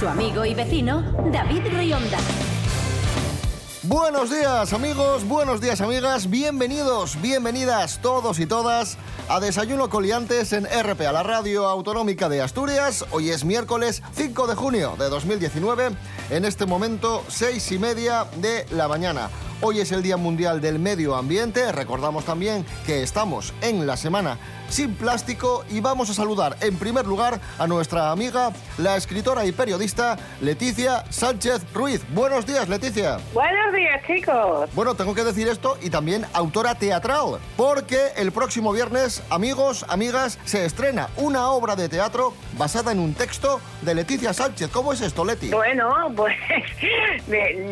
Su amigo y vecino, David Rionda. Buenos días amigos, buenos días amigas, bienvenidos, bienvenidas todos y todas a Desayuno Coliantes en RPA, la radio autonómica de Asturias. Hoy es miércoles 5 de junio de 2019, en este momento 6 y media de la mañana. Hoy es el Día Mundial del Medio Ambiente, recordamos también que estamos en la semana sin plástico y vamos a saludar en primer lugar a nuestra amiga, la escritora y periodista Leticia Sánchez Ruiz. Buenos días, Leticia. Buenos días, chicos. Bueno, tengo que decir esto y también autora teatral, porque el próximo viernes, amigos, amigas, se estrena una obra de teatro basada en un texto de Leticia Sánchez. ¿Cómo es esto, Leti? Bueno, pues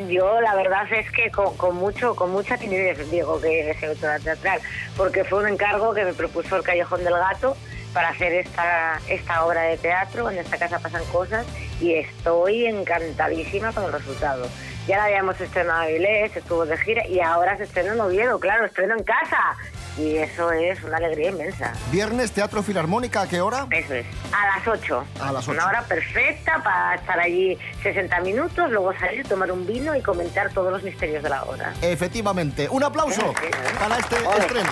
yo la verdad es que con, con mucho, con mucha timidez digo que es autora teatral, porque fue un encargo que me propuso el Callejón del Gato para hacer esta, esta obra de teatro. En esta casa pasan cosas y estoy encantadísima con el resultado. Ya la habíamos estrenado en Avilés, estuvo de gira y ahora se estrena en Oviedo, claro, estreno en casa. Y eso es una alegría inmensa. Viernes Teatro Filarmónica, ¿a qué hora? Eso es. A las 8. A las ocho. Una hora perfecta para estar allí 60 minutos, luego salir, tomar un vino y comentar todos los misterios de la obra. Efectivamente. Un aplauso Sí, sí. para este estreno.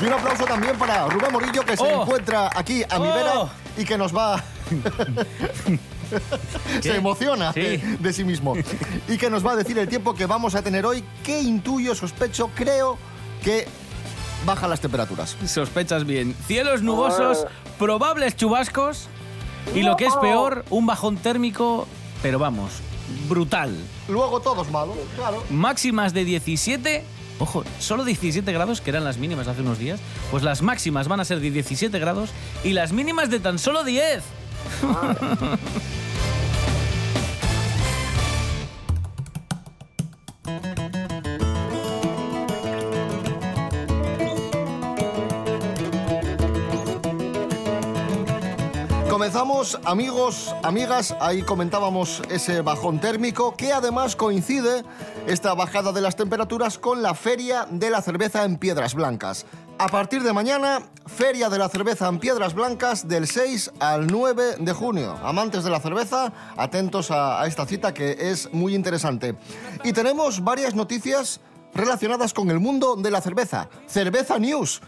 Y un aplauso también para Rubén Morillo, que se Oh. encuentra aquí a mi Oh. vera y que nos va... se emociona Sí. de, de sí mismo. Y que nos va a decir el tiempo que vamos a tener hoy, que intuyo, sospecho, creo que bajan las temperaturas. Sospechas bien. Cielos nubosos, Oh. probables chubascos y lo que es peor, un bajón térmico, pero vamos, brutal. Luego todos malos, claro. Máximas de 17, ojo, solo 17 grados, que eran las mínimas hace unos días, pues las máximas van a ser de 17 grados y las mínimas de tan solo 10. Comenzamos, amigos, amigas, ahí comentábamos ese bajón térmico que además coincide esta bajada de las temperaturas con la Feria de la Cerveza en Piedras Blancas. A partir de mañana, Feria de la Cerveza en Piedras Blancas del 6 al 9 de junio. Amantes de la cerveza, atentos a, a esta cita que es muy interesante. Y tenemos varias noticias relacionadas con el mundo de la cerveza. Cerveza News.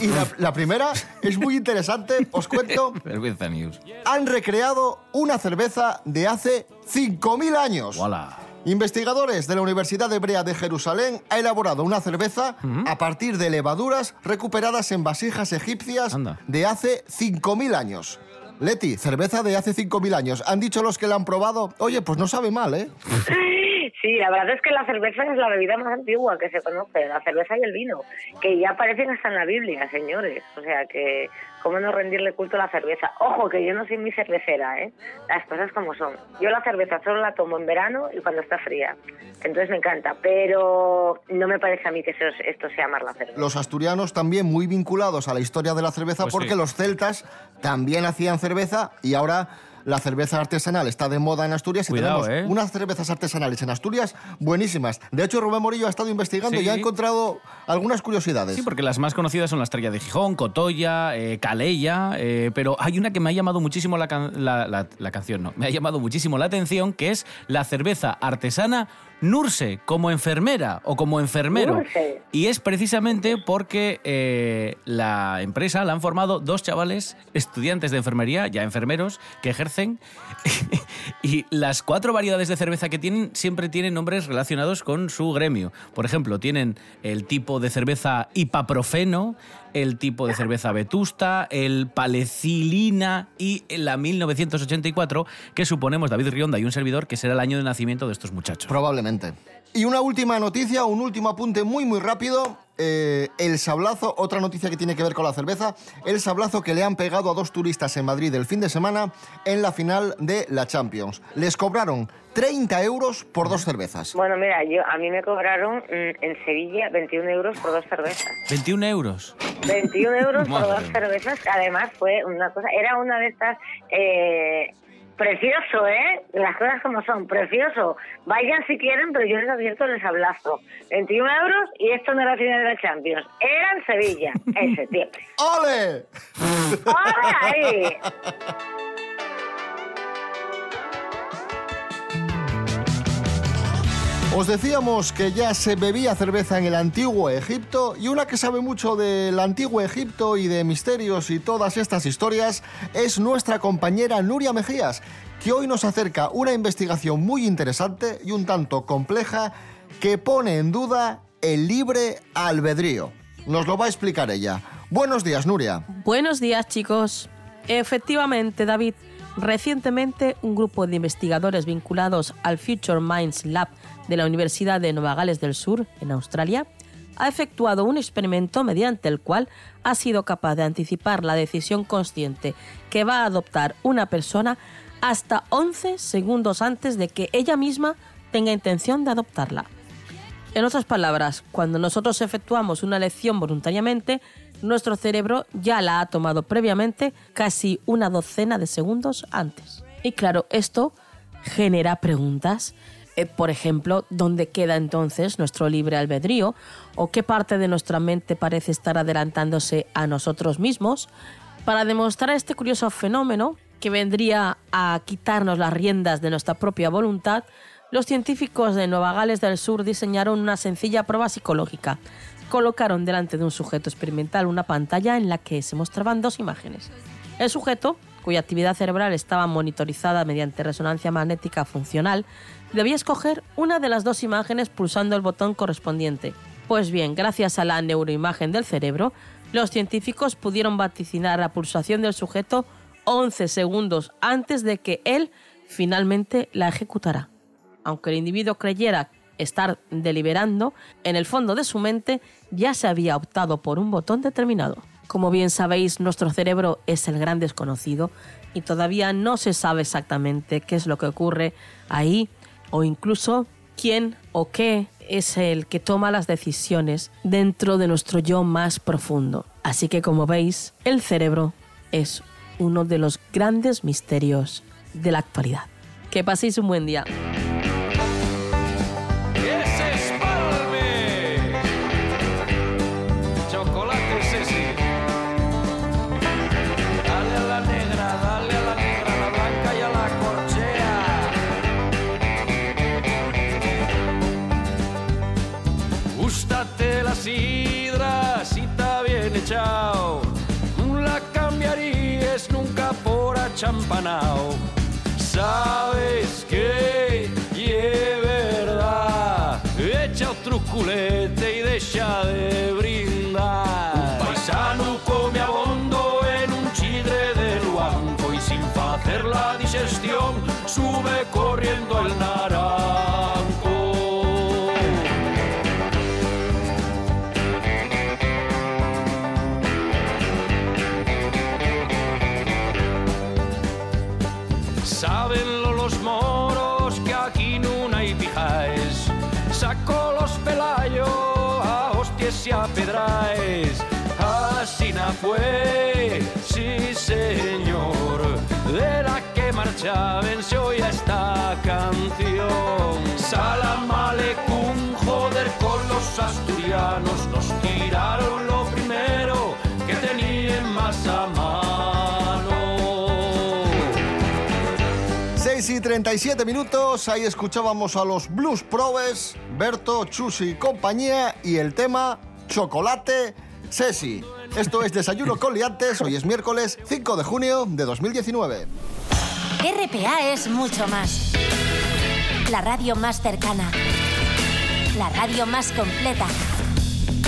Y la, la primera es muy interesante, os cuento Vergüenza news. han recreado una cerveza de hace 5.000 años. Voilà. Investigadores de la Universidad Hebrea de Jerusalén han elaborado una cerveza a partir de levaduras recuperadas en vasijas egipcias Anda. de hace 5.000 años. Leti, cerveza de hace 5.000 años. Han dicho los que la han probado, oye, pues no sabe mal, ¿eh? Sí, la verdad es que la cerveza es la bebida más antigua que se conoce, la cerveza y el vino, que ya aparecen hasta en la Biblia, señores. O sea que, ¿cómo no rendirle culto a la cerveza? Ojo, que yo no soy muy cervecera, ¿eh? Las cosas como son. Yo la cerveza solo la tomo en verano y cuando está fría. Entonces me encanta, pero no me parece a mí que eso- esto sea amar la cerveza. Los asturianos también muy vinculados a la historia de la cerveza Pues porque sí. los celtas también hacían cerveza y ahora la cerveza artesanal está de moda en Asturias y Cuidado, tenemos ¿eh? unas cervezas artesanales en Asturias buenísimas. De hecho, Rubén Morillo ha estado investigando Sí. y ha encontrado algunas curiosidades. Sí, porque las más conocidas son la Estrella de Gijón, Cotoya, eh, Calella, eh, pero hay una que me ha llamado muchísimo la, can- la- la- la canción, no, me ha llamado muchísimo la atención, que es la cerveza artesana Nurse, como enfermera o como enfermero. Nurse. Y es precisamente porque eh, la empresa la han formado dos chavales estudiantes de enfermería, ya enfermeros, que ejercen. y las cuatro variedades de cerveza que tienen siempre tienen nombres relacionados con su gremio. Por ejemplo, tienen el tipo de cerveza hipaprofeno, el tipo de cerveza vetusta, el palecilina y la 1984, que suponemos David Rionda y un servidor que será el año de nacimiento de estos muchachos. Probablemente. Y una última noticia, un último apunte muy, muy rápido. Eh, el sablazo, otra noticia que tiene que ver con la cerveza, el sablazo que le han pegado a dos turistas en Madrid el fin de semana en la final de la Champions. Les cobraron 30 euros por dos cervezas. Bueno, mira, yo a mí me cobraron mm, en Sevilla 21 euros por dos cervezas. 21 euros. 21 euros por dos cervezas. Además fue una cosa, era una de estas eh, precioso, ¿eh? Las cosas como son, precioso. Vayan si quieren, pero yo les advierto, les hablazo. 21 euros y esto no era final de la Champions. Era en Sevilla, en septiembre. ¡Ole! ¡Hola ahí! Os decíamos que ya se bebía cerveza en el antiguo Egipto y una que sabe mucho del antiguo Egipto y de misterios y todas estas historias es nuestra compañera Nuria Mejías, que hoy nos acerca una investigación muy interesante y un tanto compleja que pone en duda el libre albedrío. Nos lo va a explicar ella. Buenos días, Nuria. Buenos días, chicos. Efectivamente, David, recientemente un grupo de investigadores vinculados al Future Minds Lab de la Universidad de Nueva Gales del Sur, en Australia, ha efectuado un experimento mediante el cual ha sido capaz de anticipar la decisión consciente que va a adoptar una persona hasta 11 segundos antes de que ella misma tenga intención de adoptarla. En otras palabras, cuando nosotros efectuamos una elección voluntariamente, nuestro cerebro ya la ha tomado previamente casi una docena de segundos antes. Y claro, esto genera preguntas. Eh, por ejemplo, ¿dónde queda entonces nuestro libre albedrío? ¿O qué parte de nuestra mente parece estar adelantándose a nosotros mismos? Para demostrar este curioso fenómeno, que vendría a quitarnos las riendas de nuestra propia voluntad, los científicos de Nueva Gales del Sur diseñaron una sencilla prueba psicológica. Colocaron delante de un sujeto experimental una pantalla en la que se mostraban dos imágenes. El sujeto, cuya actividad cerebral estaba monitorizada mediante resonancia magnética funcional, debía escoger una de las dos imágenes pulsando el botón correspondiente. Pues bien, gracias a la neuroimagen del cerebro, los científicos pudieron vaticinar la pulsación del sujeto 11 segundos antes de que él finalmente la ejecutara. Aunque el individuo creyera estar deliberando, en el fondo de su mente ya se había optado por un botón determinado. Como bien sabéis, nuestro cerebro es el gran desconocido y todavía no se sabe exactamente qué es lo que ocurre ahí o incluso quién o qué es el que toma las decisiones dentro de nuestro yo más profundo. Así que como veis, el cerebro es uno de los grandes misterios de la actualidad. Que paséis un buen día. Achampanao. Sabes que y es verdad. Echa otro culete y deja de brindar. Un paisano come abondo en un chidre de luanco y sin hacer la digestión sube corriendo marcha venció ya esta canción. Salam aleikum, joder con los asturianos, nos tiraron lo primero que tenían más a mano. 6 y 37 minutos, ahí escuchábamos a los Blues Probes, Berto, Chusi y compañía y el tema Chocolate Sesi. Esto es Desayuno con Liantes, hoy es miércoles 5 de junio de 2019. RPA es mucho más. La radio más cercana. La radio más completa.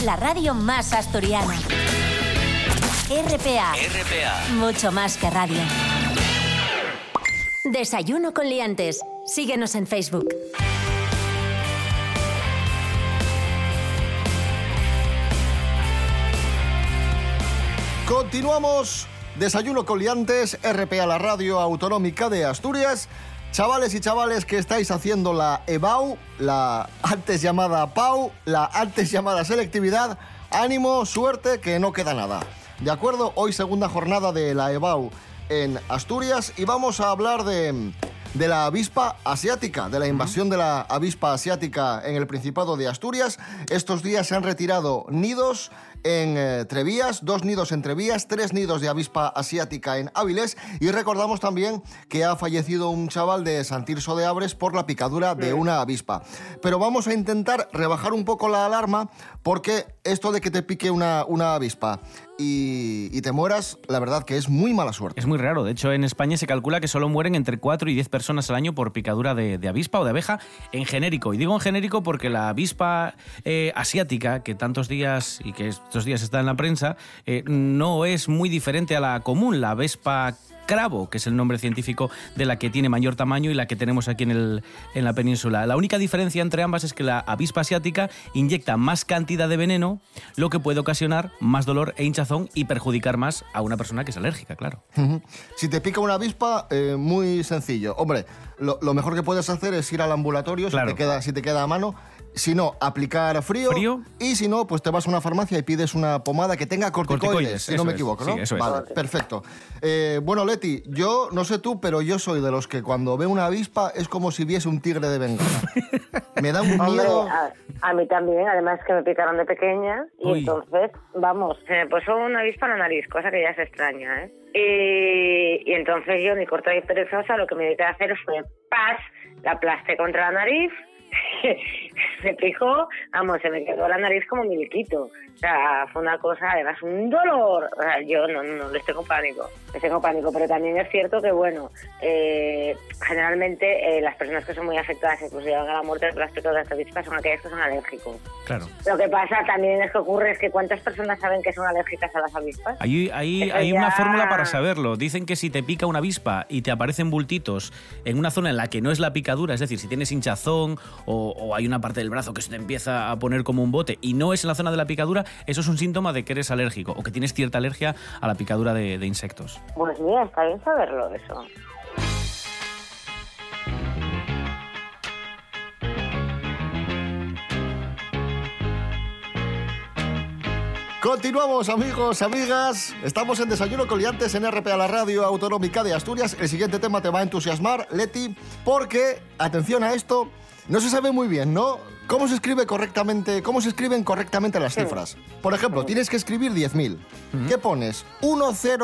La radio más asturiana. RPA. RPA. Mucho más que radio. Desayuno con liantes. Síguenos en Facebook. Continuamos, Desayuno con Liantes, RPA, la radio autonómica de Asturias. Chavales y chavales que estáis haciendo la EBAU, la antes llamada PAU, la antes llamada selectividad, ánimo, suerte, que no queda nada. ¿De acuerdo? Hoy segunda jornada de la EBAU en Asturias y vamos a hablar de, de la avispa asiática, de la invasión de la avispa asiática en el Principado de Asturias. Estos días se han retirado nidos en eh, Trevías, dos nidos en Trevías, tres nidos de avispa asiática en Áviles y recordamos también que ha fallecido un chaval de Santirso de Abres por la picadura de una avispa. Pero vamos a intentar rebajar un poco la alarma porque esto de que te pique una, una avispa y, y te mueras, la verdad que es muy mala suerte. Es muy raro. De hecho, en España se calcula que solo mueren entre 4 y 10 personas al año por picadura de, avispa o de abeja en genérico. Y digo en genérico porque la avispa eh, asiática, que tantos días y que estos días está en la prensa, eh, no es muy diferente a la común, la avispa cravo, que es el nombre científico de la que tiene mayor tamaño y la que tenemos aquí en, el, en la península. La única diferencia entre ambas es que la avispa asiática inyecta más cantidad de veneno, lo que puede ocasionar más dolor e hinchazón y perjudicar más a una persona que es alérgica, claro. Si te pica una avispa, eh, muy sencillo. Hombre, lo, lo mejor que puedes hacer es ir al ambulatorio Claro. si, te queda, si te queda a mano. Si no, aplicar frío. Frío. Y si no, pues te vas a una farmacia y pides una pomada que tenga corticoides, Corticoides, si no me es. equivoco, ¿no? Sí, eso es. Vale, perfecto. Eh, bueno, Leti, yo no sé tú, pero yo soy de los que cuando veo una avispa es como si viese un tigre de bengala. me da un Hombre, miedo. a, a mí también, además que me picaron de pequeña y Uy. entonces, vamos, se me puso una avispa en la nariz, cosa que ya se extraña, ¿eh? Y, y entonces yo, ni corta ni perezosa, lo que me dediqué a hacer fue paz, la aplasté contra la nariz, se picó, vamos, se me quedó la nariz como miliquito. O sea, fue una cosa, además, un dolor. O sea, yo no, no, les tengo pánico, les tengo pánico, pero también es cierto que, bueno, eh, generalmente eh, las personas que son muy afectadas, incluso llegan a la muerte por las picaduras de avispas, son aquellas que son alérgicos. Claro. Lo que pasa también es que ocurre es que ¿cuántas personas saben que son alérgicas a las avispas? Hay, hay, hay una ya- fórmula para saberlo. Dicen que si te pica una avispa y te aparecen bultitos en una zona en la que no es la picadura, es decir, si tienes hinchazón o, o hay una parte del brazo que se te empieza a poner como un bote y no es en la zona de la picadura, eso es un síntoma de que eres alérgico o que tienes cierta alergia a la picadura de, de insectos. Pues mira, está bien saberlo eso. Continuamos, amigos, amigas. Estamos en Desayuno Coliantes en RPA, la radio autonómica de Asturias. El siguiente tema te va a entusiasmar, Leti, porque, atención a esto, no se sabe muy bien, ¿no? ¿Cómo se escribe correctamente, cómo se escriben correctamente las cifras? Por ejemplo, tienes que escribir 10.000. ¿Qué pones? ¿10,000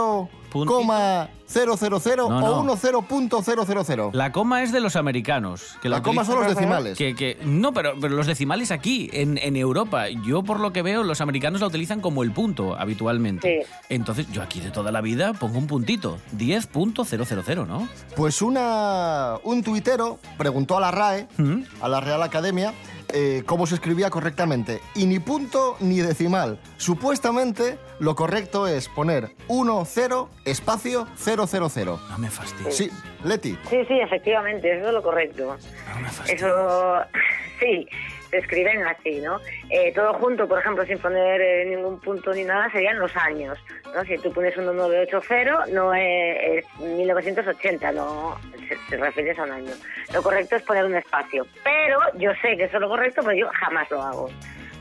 No, no. o 10.000? La coma es de los americanos. Que La coma son los decimales. Que, que- no, pero, pero los decimales aquí, en, en Europa, yo por lo que veo, los americanos la utilizan como el punto habitualmente. Sí. Entonces, yo aquí de toda la vida pongo un puntito, 10.000, ¿no? Pues una, un tuitero preguntó a la RAE, ¿Mm? a la Real Academia, eh, cómo se escribía correctamente. Y ni punto ni decimal. Supuestamente lo correcto es poner 1, 0, espacio 000. No me fastidies. Sí, Leti. Sí, sí, efectivamente, eso es lo correcto. No me fastidies. Eso, sí, se escriben así, ¿no? Eh, todo junto, por ejemplo, sin poner eh, ningún punto ni nada, serían los años, ¿no? Si tú pones 1980, no es, es 1980, no se, se refieres a un año. Lo correcto es poner un espacio. Pero yo sé que eso es lo correcto, pero yo jamás lo hago,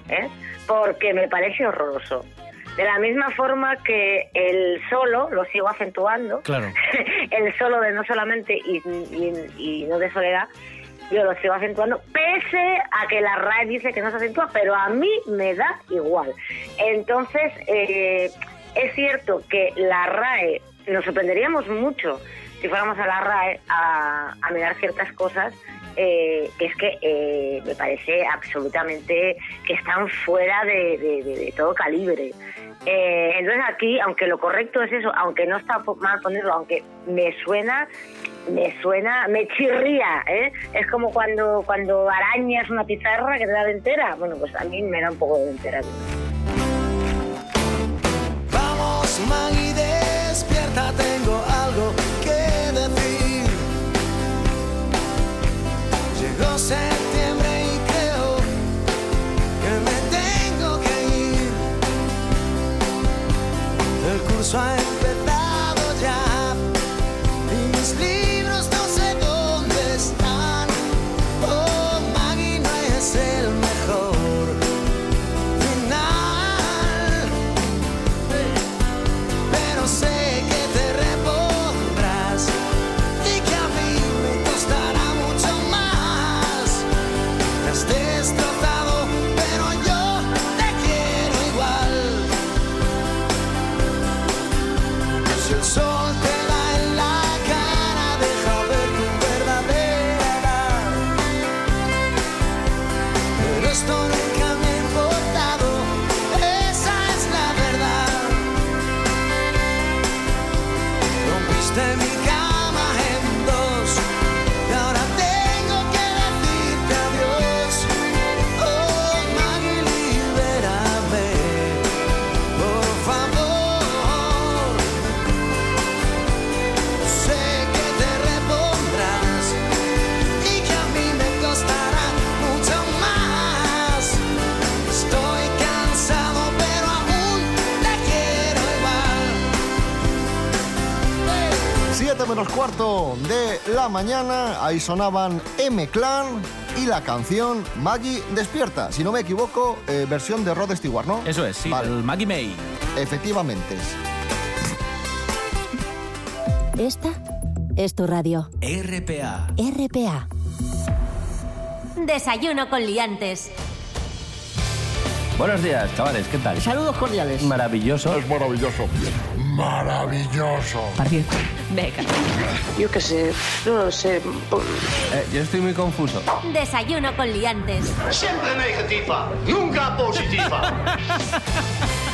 ¿eh? Porque me parece horroroso. De la misma forma que el solo lo sigo acentuando, Claro. el solo de no solamente y, y- y no de soledad, yo lo sigo acentuando, pese a que la RAE dice que no se acentúa, pero a mí me da igual. Entonces, eh, es cierto que la RAE, nos sorprenderíamos mucho si fuéramos a la RAE a, mirar ciertas cosas, eh, es que eh, me parece absolutamente que están fuera de, todo calibre. Eh, entonces aquí, aunque lo correcto es eso, aunque no está mal ponerlo, aunque me suena, me suena, me chirría, ¿eh? Es como cuando, cuando arañas una pizarra que te da de entera. Bueno, pues a mí me da un poco de entera. Vamos, Maggie, despierta, tengo algo que decir. Llegó septiembre y creo que me tengo que ir. El curso ha empezado menos cuarto de la mañana, ahí sonaban M-Clan y la canción Maggie Despierta. Si no me equivoco, eh, versión de Rod Stewart, ¿no? Eso es, sí, Vale. el Maggie May. Efectivamente. Esta es tu radio. RPA. RPA. Desayuno con liantes. Buenos días, chavales, ¿qué tal? Saludos cordiales. Maravilloso. Es maravilloso. Maravilloso. Venga. Yo qué sé, no lo sé. Eh, yo estoy muy confuso. Desayuno con liantes. Siempre negativa, nunca positiva.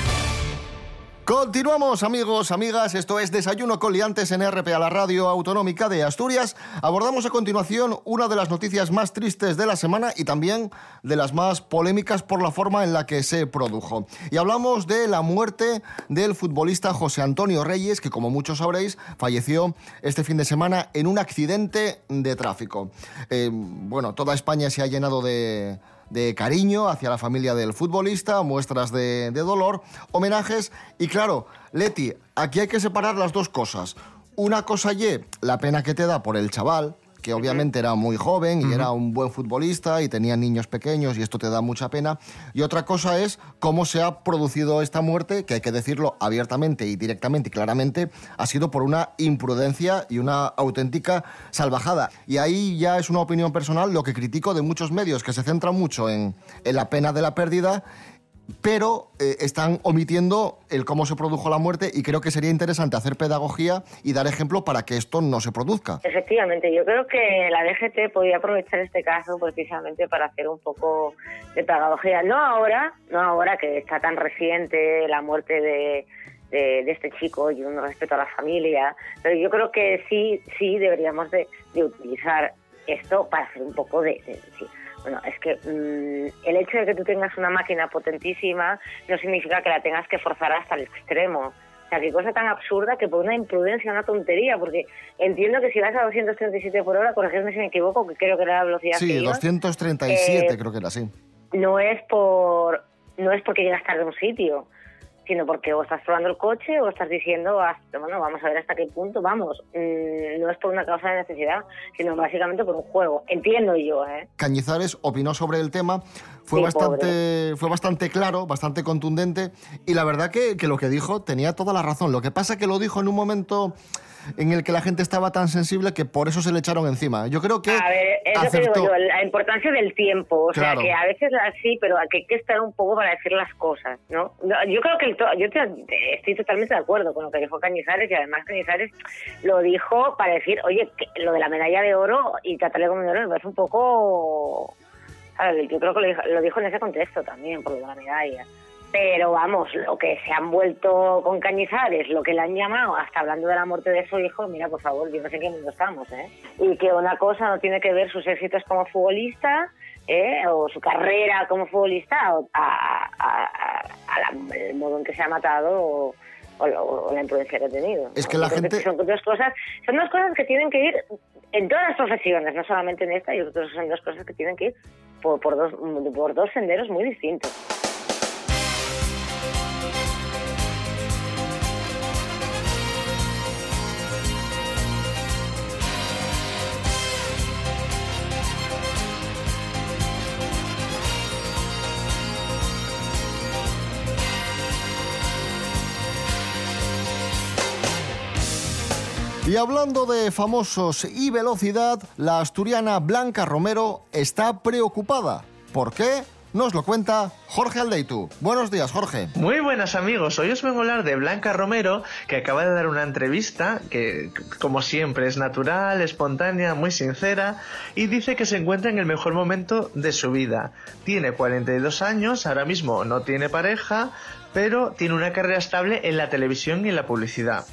Continuamos, amigos, amigas. Esto es Desayuno con Liantes en RPA, la radio autonómica de Asturias. Abordamos a continuación una de las noticias más tristes de la semana y también de las más polémicas por la forma en la que se produjo. Y hablamos de la muerte del futbolista José Antonio Reyes, que como muchos sabréis, falleció este fin de semana en un accidente de tráfico. Eh, bueno, toda España se ha llenado de de cariño hacia la familia del futbolista, muestras de, de dolor, homenajes y claro, Leti, aquí hay que separar las dos cosas. Una cosa y la pena que te da por el chaval, que obviamente era muy joven y era un buen futbolista y tenía niños pequeños y esto te da mucha pena. Y otra cosa es cómo se ha producido esta muerte, que hay que decirlo abiertamente y directamente y claramente, ha sido por una imprudencia y una auténtica salvajada. Y ahí ya es una opinión personal lo que critico de muchos medios que se centran mucho en, en la pena de la pérdida pero eh, están omitiendo el cómo se produjo la muerte y creo que sería interesante hacer pedagogía y dar ejemplo para que esto no se produzca. Efectivamente, yo creo que la DGT podría aprovechar este caso precisamente para hacer un poco de pedagogía. No ahora, no ahora que está tan reciente la muerte de, este chico y un respeto a la familia, pero yo creo que sí, sí deberíamos de, utilizar esto para hacer un poco de... Bueno, es que mm, el hecho de que tú tengas una máquina potentísima no significa que la tengas que forzar hasta el extremo. O sea, qué cosa tan absurda que por una imprudencia, una tontería, porque entiendo que si vas a 237 por hora, corregirme si me equivoco, que creo que era la velocidad que Sí, ibas, 237 Eh, creo que era así. no es por no es porque llegas tarde a un sitio, sino porque o estás probando el coche o estás diciendo, hasta, bueno, vamos a ver hasta qué punto vamos. Mm, no es por una causa de necesidad, sino básicamente por un juego. Entiendo yo, ¿eh? Cañizares opinó sobre el tema, fue, Sí, bastante, fue bastante claro, bastante contundente y la verdad que, que lo que dijo tenía toda la razón. Lo que pasa que lo dijo en un momento en el que la gente estaba tan sensible que por eso se le echaron encima. Yo creo que A ver, es lo que digo yo, la importancia del tiempo. O Claro. sea, que a veces así, pero que hay que estar un poco para decir las cosas, ¿no? Yo creo que el to- yo te- estoy totalmente de acuerdo con lo que dijo Cañizares y además Cañizares lo dijo para decir, oye, que lo de la medalla de oro y tratarle como de oro me parece un poco... Yo creo que lo dijo, lo dijo en ese contexto también, por lo de la medalla. Pero vamos, lo que se han vuelto con Cañizares, lo que le han llamado, hasta hablando de la muerte de su hijo, mira, por favor, yo no sé en qué mundo estamos, ¿eh? Y que una cosa no tiene que ver sus éxitos como futbolista, ¿eh? o su carrera como futbolista, o a, a- a- a la- el modo en que se ha matado, o, o lo- o la imprudencia que ha tenido. Es ¿no? que la Yo gente- son dos cosas, son dos cosas que tienen que ir en todas las profesiones, no solamente en esta, yo creo que son dos cosas que tienen que ir por, por dos, por dos senderos muy distintos. Y hablando de famosos y velocidad, la asturiana Blanca Romero está preocupada. ¿Por qué? nos lo cuenta Jorge Aldeitu. Buenos días, Jorge. Muy buenas amigos, hoy os vengo a hablar de Blanca Romero, que acaba de dar una entrevista que, como siempre, es natural, espontánea, muy sincera, y dice que se encuentra en el mejor momento de su vida. Tiene 42 años, ahora mismo no tiene pareja, pero tiene una carrera estable en la televisión y en la publicidad.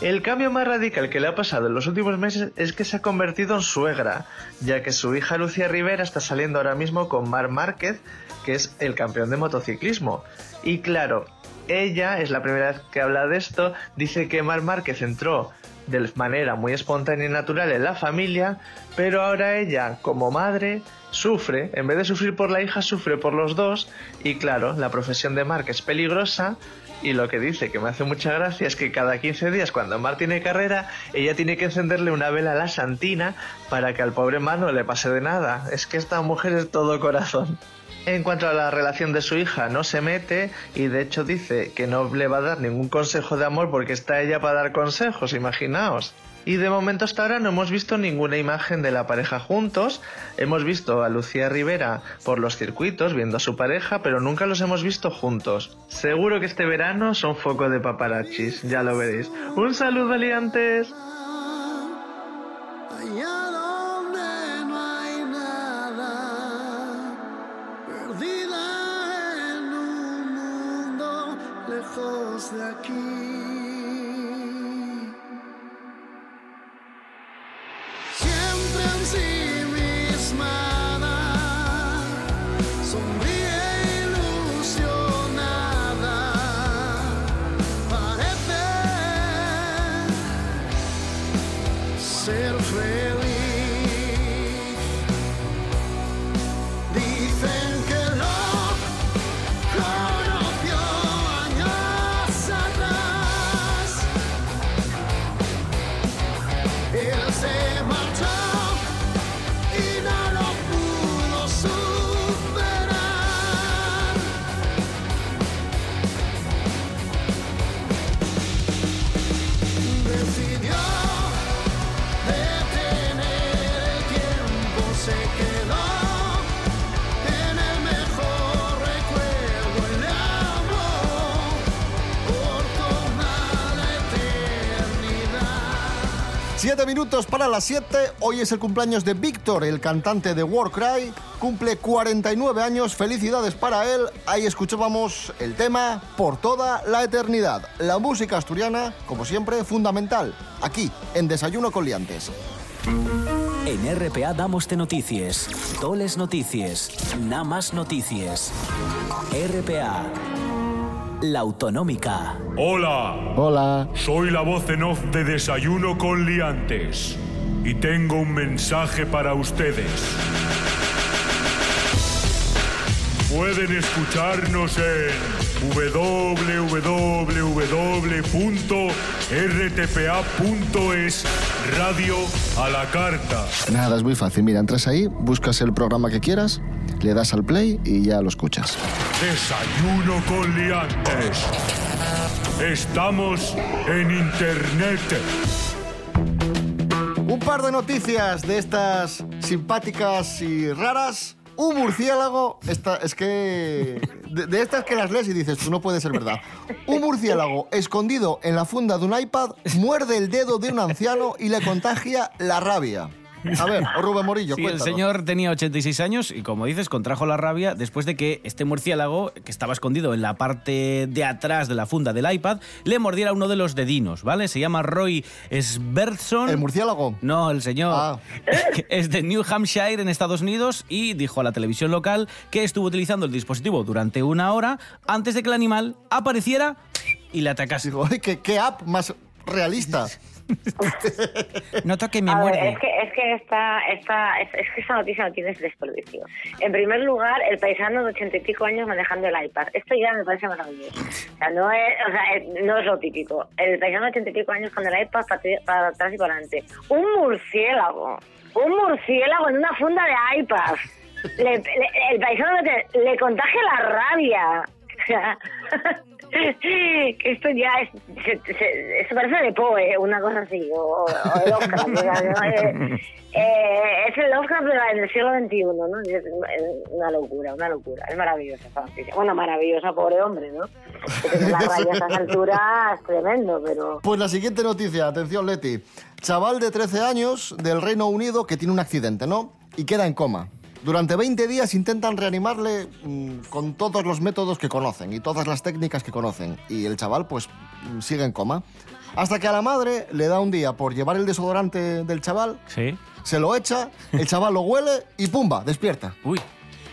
El cambio más radical que le ha pasado en los últimos meses es que se ha convertido en suegra, ya que su hija Lucía Rivera está saliendo ahora mismo con Mar Márquez, que es el campeón de motociclismo. Y claro, ella es la primera vez que habla de esto, dice que Mar Márquez entró de manera muy espontánea y natural en la familia, pero ahora ella, como madre, sufre, en vez de sufrir por la hija, sufre por los dos, y claro, la profesión de Mark es peligrosa, y lo que dice, que me hace mucha gracia, es que cada 15 días, cuando Mar tiene carrera, ella tiene que encenderle una vela a la Santina para que al pobre Mar no le pase de nada. Es que esta mujer es todo corazón. En cuanto a la relación de su hija, no se mete y de hecho dice que no le va a dar ningún consejo de amor porque está ella para dar consejos, imaginaos. Y de momento hasta ahora no hemos visto ninguna imagen de la pareja juntos. Hemos visto a Lucía Rivera por los circuitos viendo a su pareja, pero nunca los hemos visto juntos. Seguro que este verano son foco de paparachis, ya lo veréis. Un saludo, aliantes. Allá donde minutos para las 7. Hoy es el cumpleaños de Víctor, el cantante de Warcry. Cumple 49 años. Felicidades para él. Ahí escuchábamos el tema Por toda la eternidad. La música asturiana, como siempre, fundamental. Aquí, en Desayuno con Liantes. En RPA damos de noticias, toles noticias, nada más noticias. RPA la autonómica. Hola. Hola. Soy la voz en off de Desayuno con Liantes. Y tengo un mensaje para ustedes. Pueden escucharnos en www.rtpa.es Radio a la carta. Nada, es muy fácil. Mira, entras ahí, buscas el programa que quieras, le das al play y ya lo escuchas. Desayuno con liantes. Estamos en internet. Un par de noticias de estas simpáticas y raras. Un murciélago, esta, es que... De, estas que las lees y dices, no puede ser verdad. Un murciélago escondido en la funda de un iPad muerde el dedo de un anciano y le contagia la rabia. A ver, Rubén Morillo, Sí, el cuéntanos. señor tenía 86 años y, como dices, contrajo la rabia después de que este murciélago, que estaba escondido en la parte de atrás de la funda del iPad, le mordiera uno de los dedinos, ¿vale? Se llama Roy Sbertson. ¿El murciélago? No, el señor. Es de New Hampshire, en Estados Unidos, y dijo a la televisión local que estuvo utilizando el dispositivo durante una hora antes de que el animal apareciera y le atacase. Digo, "Ay, ¿qué, qué app más realista. Noto que me A ver, muerde. es que, es que esta, esta, es, es que esta noticia no tiene desperdicio. En primer lugar, el paisano de ochenta y pico años manejando el iPad. Esto ya me parece maravilloso. O sea, no es, o sea, no es lo típico. El paisano de ochenta y pico años con el iPad para, para atrás y para adelante. Un murciélago. Un murciélago en una funda de iPad. Le- le- el paisano le, le contagia la rabia. Sea, que esto ya es, se, se- parece de Poe, una cosa así, o, o el Lovecraft, o sea, ¿no? Eh, eh, es el Lovecraft de- del siglo XXI, ¿no? Es una locura, una locura, es maravillosa esta noticia. Bueno, maravillosa, pobre hombre, ¿no? La raya a alturas, tremendo, pero... Pues la siguiente noticia, atención Leti. Chaval de 13 años del Reino Unido que tiene un accidente, ¿no? Y queda en coma. Durante 20 días intentan reanimarle mm, con todos los métodos que conocen y todas las técnicas que conocen. Y el chaval pues mm, sigue en coma. Hasta que a la madre le da un día por llevar el desodorante del chaval, Sí. se lo echa, el chaval lo huele y ¡pumba! Despierta. Uy.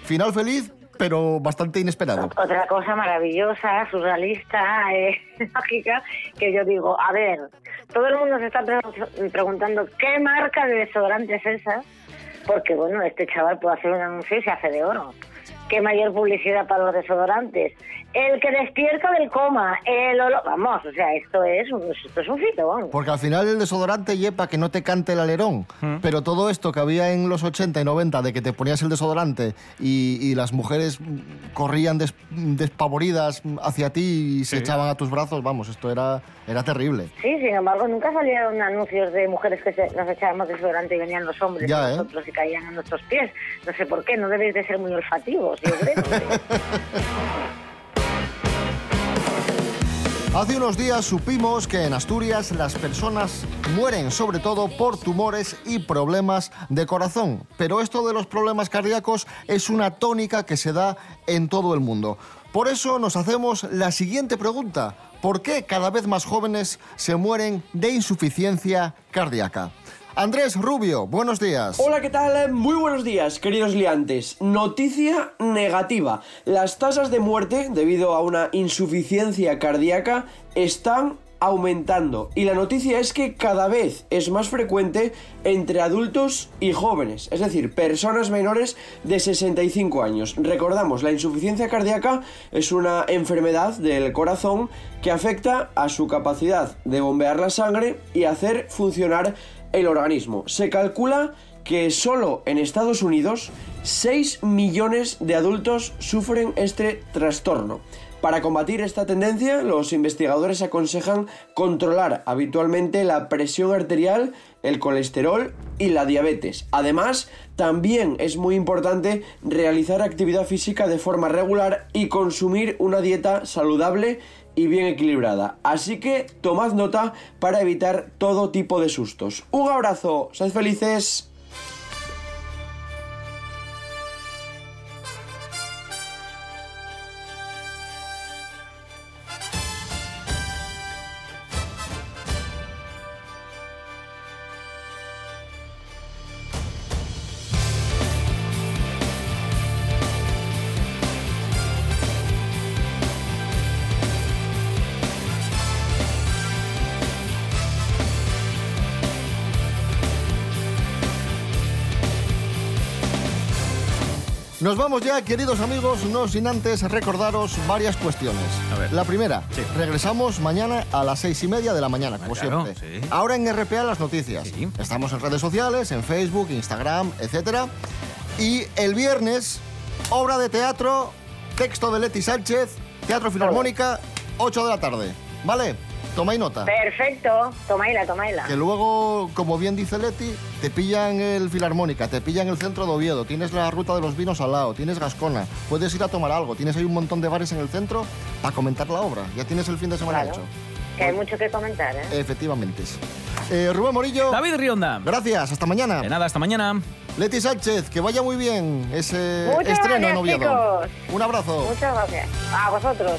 Final feliz, pero bastante inesperado. Otra cosa maravillosa, surrealista, eh, mágica, que yo digo, a ver, todo el mundo se está pre- preguntando qué marca de desodorante es esa, porque bueno, este chaval puede hacer un anuncio y se hace de oro. Qué mayor publicidad para los desodorantes. El que despierta del coma, el olor, vamos, o sea, esto es un, esto es un fito, vamos. Porque al final el desodorante lleva que no te cante el alerón. Pero todo esto que había en los 80 y 90 de que te ponías el desodorante y, y las mujeres mm, corrían des- despavoridas hacia ti y se Sí. echaban a tus brazos, vamos, esto era, era terrible. Sí, sin embargo, nunca salieron anuncios de mujeres que se, nos echábamos desodorante y venían los hombres Ya, a ¿eh? nosotros y caían en nuestros pies. No sé por qué, no debéis de ser muy olfativos, Hace unos días supimos que en Asturias las personas mueren sobre todo por tumores y problemas de corazón. Pero esto de los problemas cardíacos es una tónica que se da en todo el mundo. Por eso nos hacemos la siguiente pregunta. ¿Por qué cada vez más jóvenes se mueren de insuficiencia cardíaca? Andrés Rubio, buenos días. Hola, ¿qué tal? Muy buenos días, queridos liantes. Noticia negativa. Las tasas de muerte debido a una insuficiencia cardíaca están aumentando y la noticia es que cada vez es más frecuente entre adultos y jóvenes, es decir, personas menores de 65 años. Recordamos, la insuficiencia cardíaca es una enfermedad del corazón que afecta a su capacidad de bombear la sangre y hacer funcionar el organismo. Se calcula que solo en Estados Unidos 6 millones de adultos sufren este trastorno. Para combatir esta tendencia, los investigadores aconsejan controlar habitualmente la presión arterial, el colesterol y la diabetes. Además, también es muy importante realizar actividad física de forma regular y consumir una dieta saludable y bien equilibrada. Así que tomad nota para evitar todo tipo de sustos. Un abrazo, sed felices. Nos vamos ya, queridos amigos, no sin antes recordaros varias cuestiones. La primera, regresamos mañana a las seis y media de la mañana, como claro, siempre. sí. Ahora en RPA las noticias. Estamos en redes sociales, en Facebook, Instagram, etcétera. Y el viernes, obra de teatro, texto de Leti Sánchez, Teatro Filarmónica, 8 de la tarde. ¿Vale? Tomáis nota. Perfecto, tomaila, tomaila. Que luego, como bien dice Leti, te pillan el Filarmónica, te pillan el centro de Oviedo, tienes la ruta de los vinos al lado, tienes Gascona, puedes ir a tomar algo, tienes ahí un montón de bares en el centro para comentar la obra. Ya tienes el fin de semana Claro. hecho. Que hay mucho que comentar, ¿eh? Efectivamente. Eh, Rubén Morillo. David Rionda. Gracias, hasta mañana. De nada, hasta mañana. Leti Sánchez, que vaya muy bien ese Muchas estreno en gracias, Oviedo. chicos. Un abrazo. Muchas gracias. A vosotros.